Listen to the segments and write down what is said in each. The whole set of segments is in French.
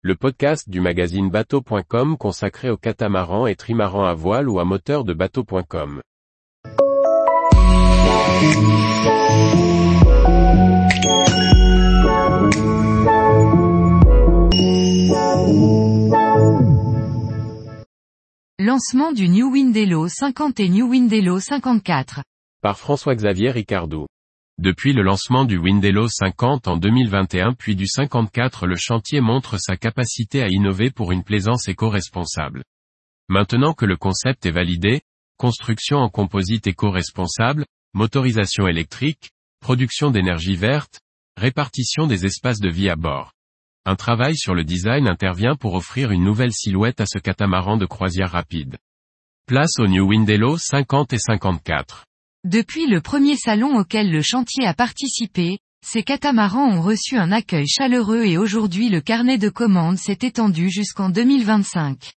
le podcast du magazine bateau.com consacré aux catamarans et trimarans à voile ou à moteur de bateau.com. Lancement du New Windelo 50 et New Windelo 54. Par François-Xavier Ricardou. Depuis le lancement du Windelo 50 en 2021 puis du 54 le chantier montre sa capacité à innover pour une plaisance éco-responsable. Maintenant que le concept est validé, construction en composite éco-responsable, motorisation électrique, production d'énergie verte, répartition des espaces de vie à bord. Un travail sur le design intervient pour offrir une nouvelle silhouette à ce catamaran de croisière rapide. Place au New Windelo 50 et 54. Depuis le premier salon auquel le chantier a participé, ces catamarans ont reçu un accueil chaleureux et aujourd'hui le carnet de commandes s'est étendu jusqu'en 2025.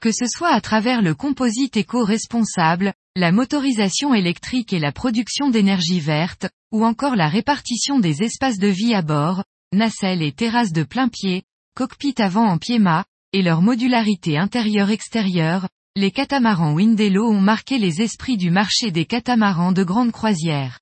Que ce soit à travers le composite éco-responsable, la motorisation électrique et la production d'énergie verte, ou encore la répartition des espaces de vie à bord, nacelles et terrasses de plein pied, cockpit avant en pied-mât, et leur modularité intérieure-extérieure, les catamarans Windelo ont marqué les esprits du marché des catamarans de grande croisière.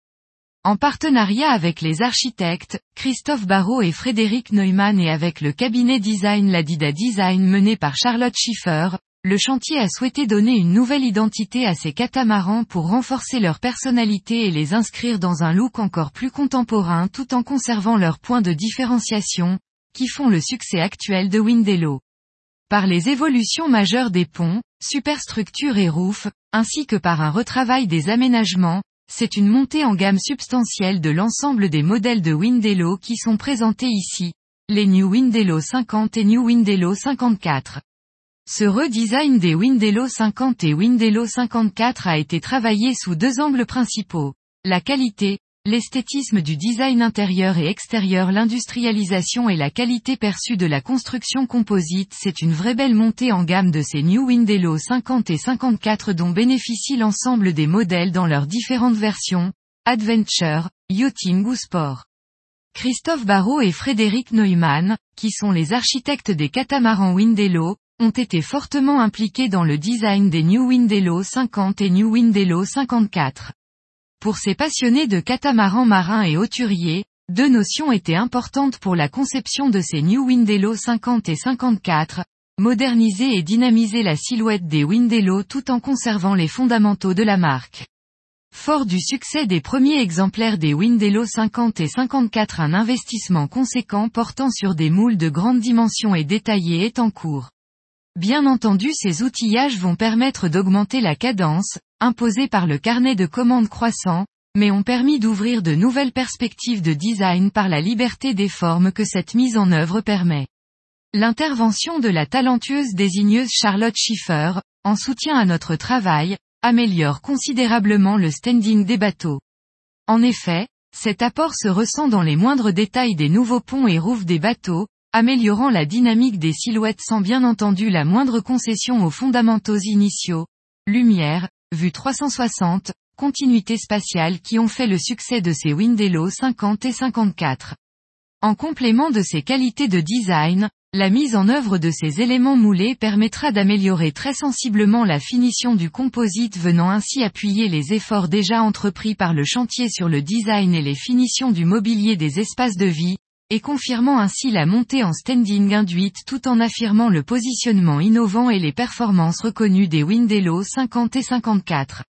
En partenariat avec les architectes, Christophe Barrault et Frédéric Neumann et avec le cabinet design Ladida Design mené par Charlotte Schiffer, le chantier a souhaité donner une nouvelle identité à ces catamarans pour renforcer leur personnalité et les inscrire dans un look encore plus contemporain tout en conservant leurs points de différenciation, qui font le succès actuel de Windelo. Par les évolutions majeures des ponts, superstructures et roofs, ainsi que par un retravail des aménagements, c'est une montée en gamme substantielle de l'ensemble des modèles de Windelo qui sont présentés ici, les New Windelo 50 et New Windelo 54. Ce redesign des Windelo 50 et Windelo 54 a été travaillé sous deux angles principaux. La qualité, l'esthétisme du design intérieur et extérieur l'industrialisation et la qualité perçue de la construction composite c'est une vraie belle montée en gamme de ces New Windelo 50 et 54 dont bénéficient l'ensemble des modèles dans leurs différentes versions, Adventure, Yachting ou Sport. Christophe Barrault et Frédéric Neumann, qui sont les architectes des catamarans Windelo, ont été fortement impliqués dans le design des New Windelo 50 et New Windelo 54. Pour ces passionnés de catamarans marins et hauturiers, deux notions étaient importantes pour la conception de ces New Windelo 50 et 54, moderniser et dynamiser la silhouette des Windelo tout en conservant les fondamentaux de la marque. Fort du succès des premiers exemplaires des Windelo 50 et 54 un investissement conséquent portant sur des moules de grande dimension et détaillés est en cours. Bien entendu ces outillages vont permettre d'augmenter la cadence, imposée par le carnet de commandes croissant, mais ont permis d'ouvrir de nouvelles perspectives de design par la liberté des formes que cette mise en œuvre permet. L'intervention de la talentueuse désigneuse Charlotte Schiffer, en soutien à notre travail, améliore considérablement le standing des bateaux. En effet, cet apport se ressent dans les moindres détails des nouveaux ponts et roufs des bateaux, améliorant la dynamique des silhouettes sans bien entendu la moindre concession aux fondamentaux initiaux, lumière, vue 360, continuité spatiale qui ont fait le succès de ces Windelo 50 et 54. En complément de ces qualités de design, la mise en œuvre de ces éléments moulés permettra d'améliorer très sensiblement la finition du composite venant ainsi appuyer les efforts déjà entrepris par le chantier sur le design et les finitions du mobilier des espaces de vie, et confirmant ainsi la montée en standing induite tout en affirmant le positionnement innovant et les performances reconnues des Windelo 50 et 54.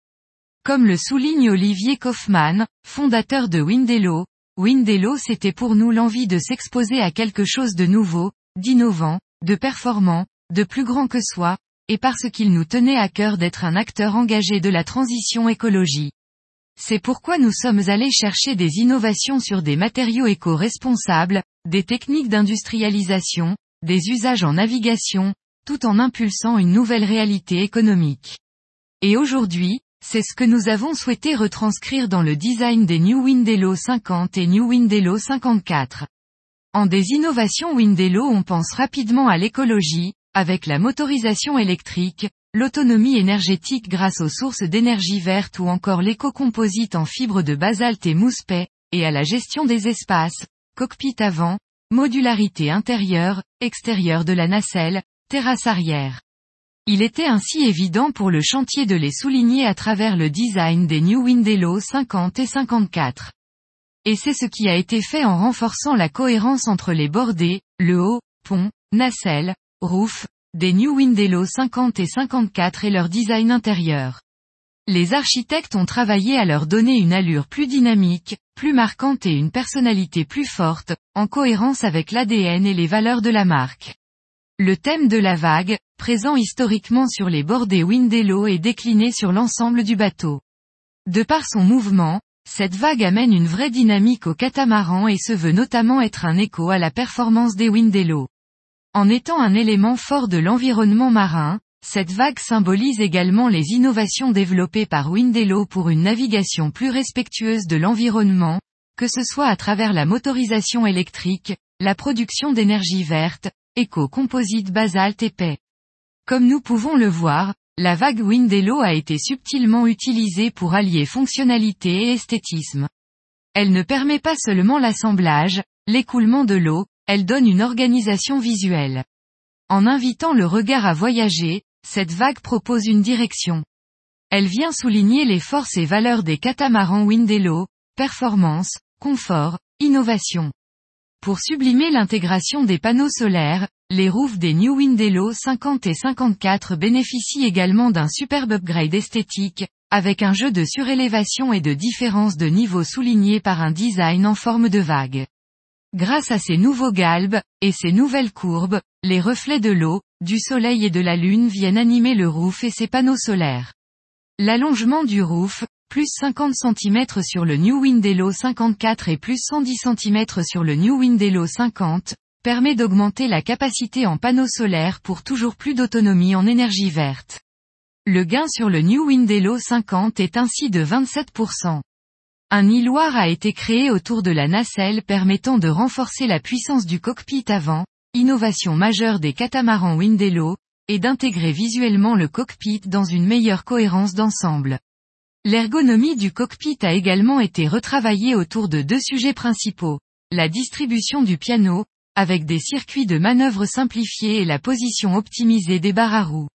Comme le souligne Olivier Kaufmann, fondateur de Windelo, Windelo c'était pour nous l'envie de s'exposer à quelque chose de nouveau, d'innovant, de performant, de plus grand que soi, et parce qu'il nous tenait à cœur d'être un acteur engagé de la transition écologie. C'est pourquoi nous sommes allés chercher des innovations sur des matériaux éco-responsables, des techniques d'industrialisation, des usages en navigation, tout en impulsant une nouvelle réalité économique. Et aujourd'hui, c'est ce que nous avons souhaité retranscrire dans le design des New Windelo 50 et New Windelo 54. En des innovations Windelo on pense rapidement à l'écologie, avec la motorisation électrique, l'autonomie énergétique grâce aux sources d'énergie verte ou encore l'éco-composite en fibre de basalte et mousse et à la gestion des espaces, cockpit avant, modularité intérieure, extérieure de la nacelle, terrasse arrière. Il était ainsi évident pour le chantier de les souligner à travers le design des New Windelo 50 et 54. Et c'est ce qui a été fait en renforçant la cohérence entre les bordées, le haut, pont, nacelle, roof, des New Windelo 50 et 54 et leur design intérieur. Les architectes ont travaillé à leur donner une allure plus dynamique, plus marquante et une personnalité plus forte, en cohérence avec l'ADN et les valeurs de la marque. Le thème de la vague, présent historiquement sur les bords des Windello est décliné sur l'ensemble du bateau. De par son mouvement, cette vague amène une vraie dynamique au catamaran et se veut notamment être un écho à la performance des Windello. En étant un élément fort de l'environnement marin, cette vague symbolise également les innovations développées par Windello pour une navigation plus respectueuse de l'environnement, que ce soit à travers la motorisation électrique, la production d'énergie verte, éco-composite basalte épais. Comme nous pouvons le voir, la vague Windello a été subtilement utilisée pour allier fonctionnalité et esthétisme. Elle ne permet pas seulement l'assemblage, l'écoulement de l'eau, elle donne une organisation visuelle. En invitant le regard à voyager, cette vague propose une direction. Elle vient souligner les forces et valeurs des catamarans Windello, performance, confort, innovation. Pour sublimer l'intégration des panneaux solaires, les roofs des New Windello 50 et 54 bénéficient également d'un superbe upgrade esthétique, avec un jeu de surélévation et de différence de niveau souligné par un design en forme de vague. Grâce à ces nouveaux galbes, et ces nouvelles courbes, les reflets de l'eau, du soleil et de la lune viennent animer le roof et ses panneaux solaires. L'allongement du roof, plus 50 cm sur le New Windello 54 et plus 110 cm sur le New Windello 50, permet d'augmenter la capacité en panneaux solaires pour toujours plus d'autonomie en énergie verte. Le gain sur le New Windello 50 est ainsi de 27%. Un îloir a été créé autour de la nacelle permettant de renforcer la puissance du cockpit avant, innovation majeure des catamarans Windello, et d'intégrer visuellement le cockpit dans une meilleure cohérence d'ensemble. L'ergonomie du cockpit a également été retravaillée autour de deux sujets principaux. La distribution du piano, avec des circuits de manœuvre simplifiés et la position optimisée des barres à roues.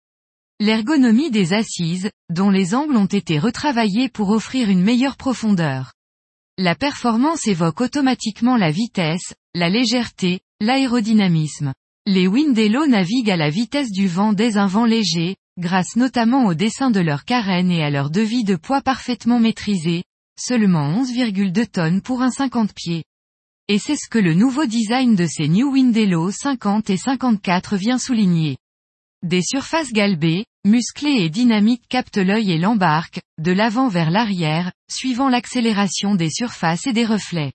L'ergonomie des assises, dont les angles ont été retravaillés pour offrir une meilleure profondeur. La performance évoque automatiquement la vitesse, la légèreté, l'aérodynamisme. Les Windello naviguent à la vitesse du vent dès un vent léger, grâce notamment au dessin de leur carène et à leur devis de poids parfaitement maîtrisé, seulement 11,2 tonnes pour un 50 pieds. Et c'est ce que le nouveau design de ces New Windello 50 et 54 vient souligner. Des surfaces galbées, musclées et dynamiques captent l'œil et l'embarquent, de l'avant vers l'arrière, suivant l'accélération des surfaces et des reflets.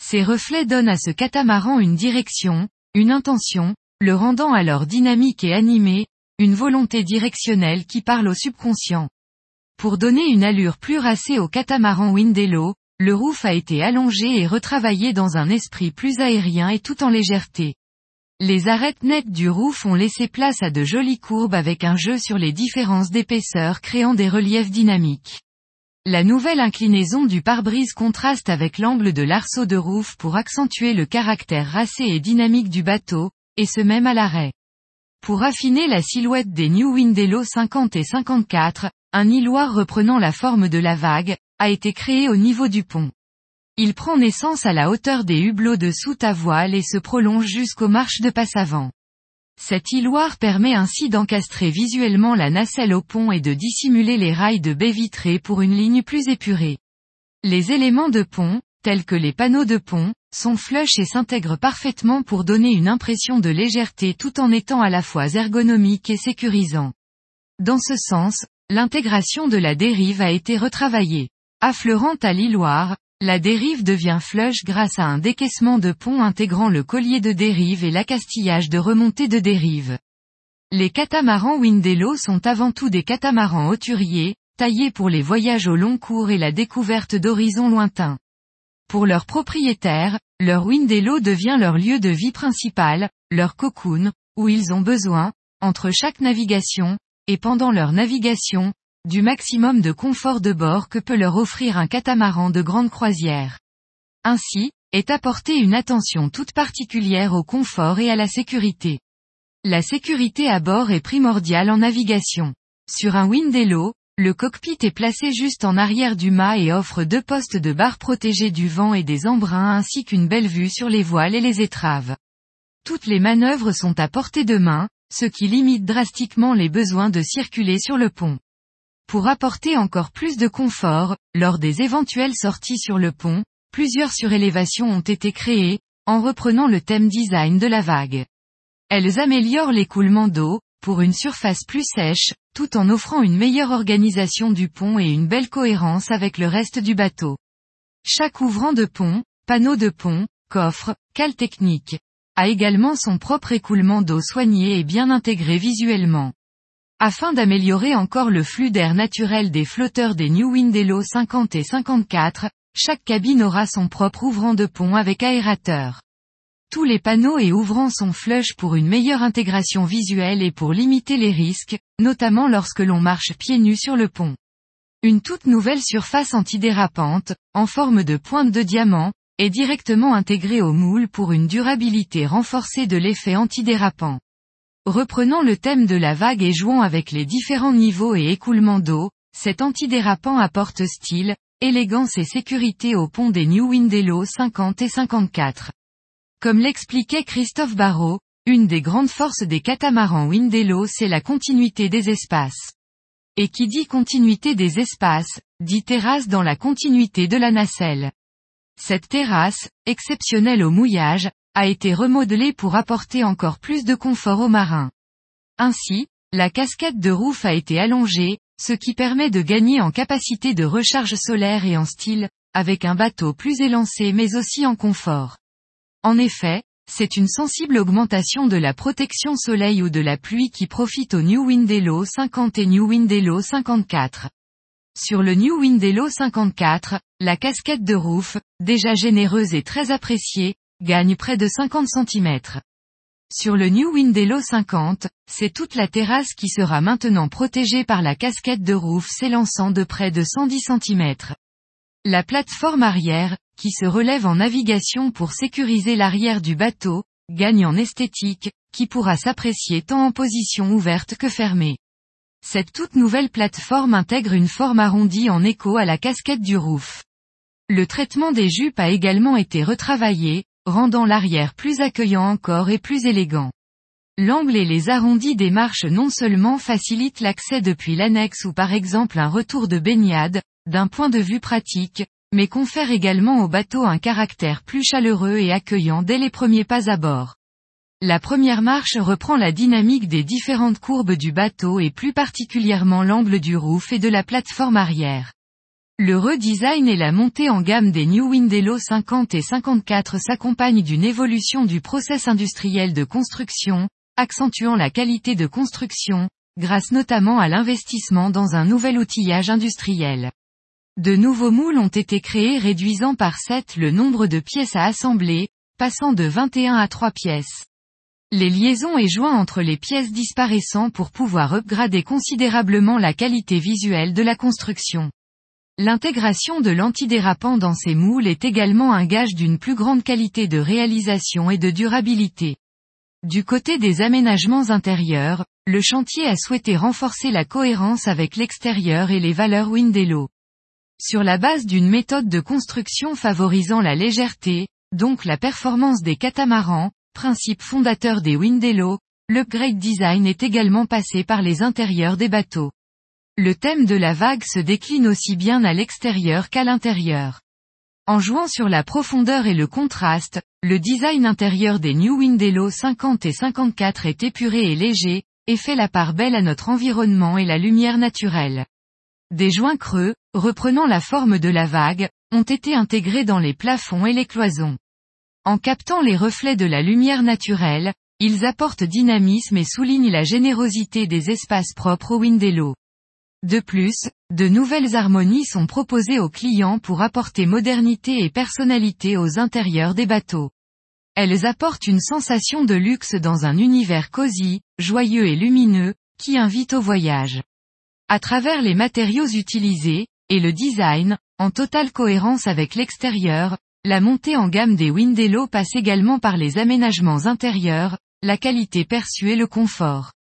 Ces reflets donnent à ce catamaran une direction, une intention, le rendant alors dynamique et animé, une volonté directionnelle qui parle au subconscient. Pour donner une allure plus racée au catamaran Windello, le roof a été allongé et retravaillé dans un esprit plus aérien et tout en légèreté. Les arêtes nettes du roof ont laissé place à de jolies courbes avec un jeu sur les différences d'épaisseur créant des reliefs dynamiques. La nouvelle inclinaison du pare-brise contraste avec l'angle de l'arceau de roof pour accentuer le caractère racé et dynamique du bateau, et ce même à l'arrêt. Pour affiner la silhouette des New Windello 50 et 54, un îloir reprenant la forme de la vague, a été créé au niveau du pont. Il prend naissance à la hauteur des hublots de soute à voile et se prolonge jusqu'aux marches de passe avant. Cet îloir permet ainsi d'encastrer visuellement la nacelle au pont et de dissimuler les rails de baie vitrée pour une ligne plus épurée. Les éléments de pont, tels que les panneaux de pont, sont flush et s'intègrent parfaitement pour donner une impression de légèreté tout en étant à la fois ergonomique et sécurisant. Dans ce sens, l'intégration de la dérive a été retravaillée. Affleurant à l'îloir, la dérive devient flush grâce à un décaissement de pont intégrant le collier de dérive et l'accastillage de remontée de dérive. Les catamarans Windello sont avant tout des catamarans hauturiers, taillés pour les voyages au long cours et la découverte d'horizons lointains. Pour leurs propriétaires, leur Windello devient leur lieu de vie principal, leur cocoon, où ils ont besoin, entre chaque navigation, et pendant leur navigation, du maximum de confort de bord que peut leur offrir un catamaran de grande croisière. Ainsi, est apporter une attention toute particulière au confort et à la sécurité. La sécurité à bord est primordiale en navigation. Sur un Windello, le cockpit est placé juste en arrière du mât et offre deux postes de barres protégés du vent et des embruns ainsi qu'une belle vue sur les voiles et les étraves. Toutes les manœuvres sont à portée de main, ce qui limite drastiquement les besoins de circuler sur le pont. Pour apporter encore plus de confort, lors des éventuelles sorties sur le pont, plusieurs surélévations ont été créées, en reprenant le thème design de la vague. Elles améliorent l'écoulement d'eau, pour une surface plus sèche, tout en offrant une meilleure organisation du pont et une belle cohérence avec le reste du bateau. Chaque ouvrant de pont, panneau de pont, coffre, cale technique, a également son propre écoulement d'eau soigné et bien intégré visuellement. Afin d'améliorer encore le flux d'air naturel des flotteurs des New Windello 50 et 54, chaque cabine aura son propre ouvrant de pont avec aérateur. Tous les panneaux et ouvrants sont flush pour une meilleure intégration visuelle et pour limiter les risques, notamment lorsque l'on marche pieds nus sur le pont. Une toute nouvelle surface antidérapante, en forme de pointe de diamant, est directement intégrée au moule pour une durabilité renforcée de l'effet antidérapant. Reprenant le thème de la vague et jouant avec les différents niveaux et écoulements d'eau, cet antidérapant apporte style, élégance et sécurité au pont des New Windello 50 et 54. Comme l'expliquait Christophe Barrault, une des grandes forces des catamarans Windello c'est la continuité des espaces. Et qui dit continuité des espaces, dit terrasse dans la continuité de la nacelle. Cette terrasse, exceptionnelle au mouillage, a été remodelée pour apporter encore plus de confort aux marins. Ainsi, la casquette de roof a été allongée, ce qui permet de gagner en capacité de recharge solaire et en style, avec un bateau plus élancé mais aussi en confort. En effet, c'est une sensible augmentation de la protection soleil ou de la pluie qui profite au New Windello 50 et New Windello 54. Sur le New Windello 54, la casquette de roof, déjà généreuse et très appréciée, gagne près de 50 cm. Sur le New Windello 50, c'est toute la terrasse qui sera maintenant protégée par la casquette de roof s'élançant de près de 110 cm. La plateforme arrière, qui se relève en navigation pour sécuriser l'arrière du bateau, gagne en esthétique, qui pourra s'apprécier tant en position ouverte que fermée. Cette toute nouvelle plateforme intègre une forme arrondie en écho à la casquette du roof. Le traitement des jupes a également été retravaillé, rendant l'arrière plus accueillant encore et plus élégant. L'angle et les arrondis des marches non seulement facilitent l'accès depuis l'annexe ou par exemple un retour de baignade, d'un point de vue pratique, mais confère également au bateau un caractère plus chaleureux et accueillant dès les premiers pas à bord. La première marche reprend la dynamique des différentes courbes du bateau et plus particulièrement l'angle du roof et de la plateforme arrière. Le redesign et la montée en gamme des New Windello 50 et 54 s'accompagnent d'une évolution du process industriel de construction, accentuant la qualité de construction, grâce notamment à l'investissement dans un nouvel outillage industriel. De nouveaux moules ont été créés réduisant par 7 le nombre de pièces à assembler, passant de 21 à 3 pièces. Les liaisons et joints entre les pièces disparaissant pour pouvoir upgrader considérablement la qualité visuelle de la construction. L'intégration de l'antidérapant dans ces moules est également un gage d'une plus grande qualité de réalisation et de durabilité. Du côté des aménagements intérieurs, le chantier a souhaité renforcer la cohérence avec l'extérieur et les valeurs Windello. Sur la base d'une méthode de construction favorisant la légèreté, donc la performance des catamarans, principe fondateur des Windello, l'upgrade design est également passé par les intérieurs des bateaux. Le thème de la vague se décline aussi bien à l'extérieur qu'à l'intérieur. En jouant sur la profondeur et le contraste, le design intérieur des New Windello 50 et 54 est épuré et léger, et fait la part belle à notre environnement et la lumière naturelle. Des joints creux, reprenant la forme de la vague, ont été intégrés dans les plafonds et les cloisons. En captant les reflets de la lumière naturelle, ils apportent dynamisme et soulignent la générosité des espaces propres au Windello. De plus, de nouvelles harmonies sont proposées aux clients pour apporter modernité et personnalité aux intérieurs des bateaux. Elles apportent une sensation de luxe dans un univers cosy, joyeux et lumineux, qui invite au voyage. À travers les matériaux utilisés, et le design, en totale cohérence avec l'extérieur, la montée en gamme des Windello passe également par les aménagements intérieurs, la qualité perçue et le confort.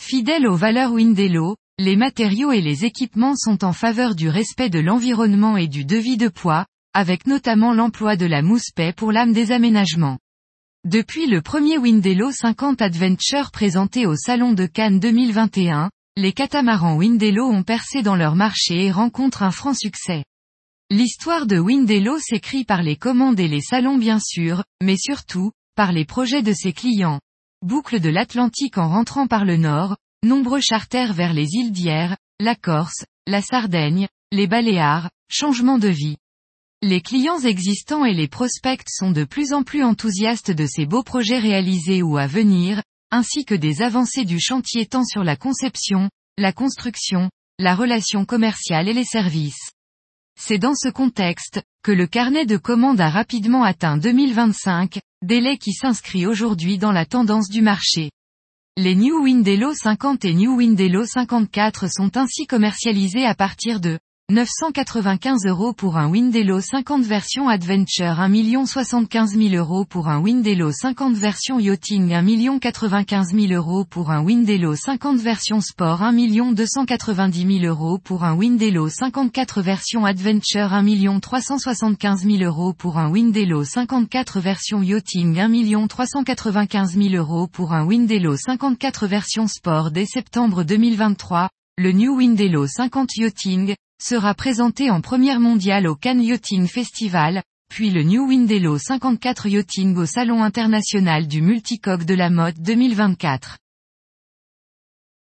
Fidèles aux valeurs Windello, les matériaux et les équipements sont en faveur du respect de l'environnement et du devis de poids, avec notamment l'emploi de la mousse paix pour l'âme des aménagements. Depuis le premier Windello 50 Adventure présenté au Salon de Cannes 2021, les catamarans Windello ont percé dans leur marché et rencontrent un franc succès. L'histoire de Windello s'écrit par les commandes et les salons bien sûr, mais surtout, par les projets de ses clients. Boucle de l'Atlantique en rentrant par le nord, nombreux charters vers les îles d'Hyères, la Corse, la Sardaigne, les Baléares, changement de vie. Les clients existants et les prospects sont de plus en plus enthousiastes de ces beaux projets réalisés ou à venir, ainsi que des avancées du chantier tant sur la conception, la construction, la relation commerciale et les services. C'est dans ce contexte, que le carnet de commandes a rapidement atteint 2025, délai qui s'inscrit aujourd'hui dans la tendance du marché. Les New Windello 50 et New Windello 54 sont ainsi commercialisés à partir de 995 euros pour un Windello 50 version Adventure 1 75 000 euros pour un Windello 50 version Yachting 1 95 000 euros pour un Windello 50 version Sport 1 290 000 euros pour un Windello 54 version Adventure 1 375 000 euros pour un Windello 54 version Yachting 1 395 000 euros pour un Windello 54 version Sport dès septembre 2023, le New Windello 50 Yachting, sera présenté en première mondiale au Cannes Yachting Festival, puis le New Windello 54 Yachting au Salon international du multicoque de la mode 2024.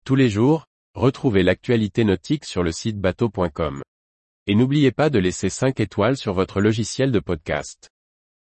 Tous les jours, retrouvez l'actualité nautique sur le site bateau.com. Et n'oubliez pas de laisser 5 étoiles sur votre logiciel de podcast.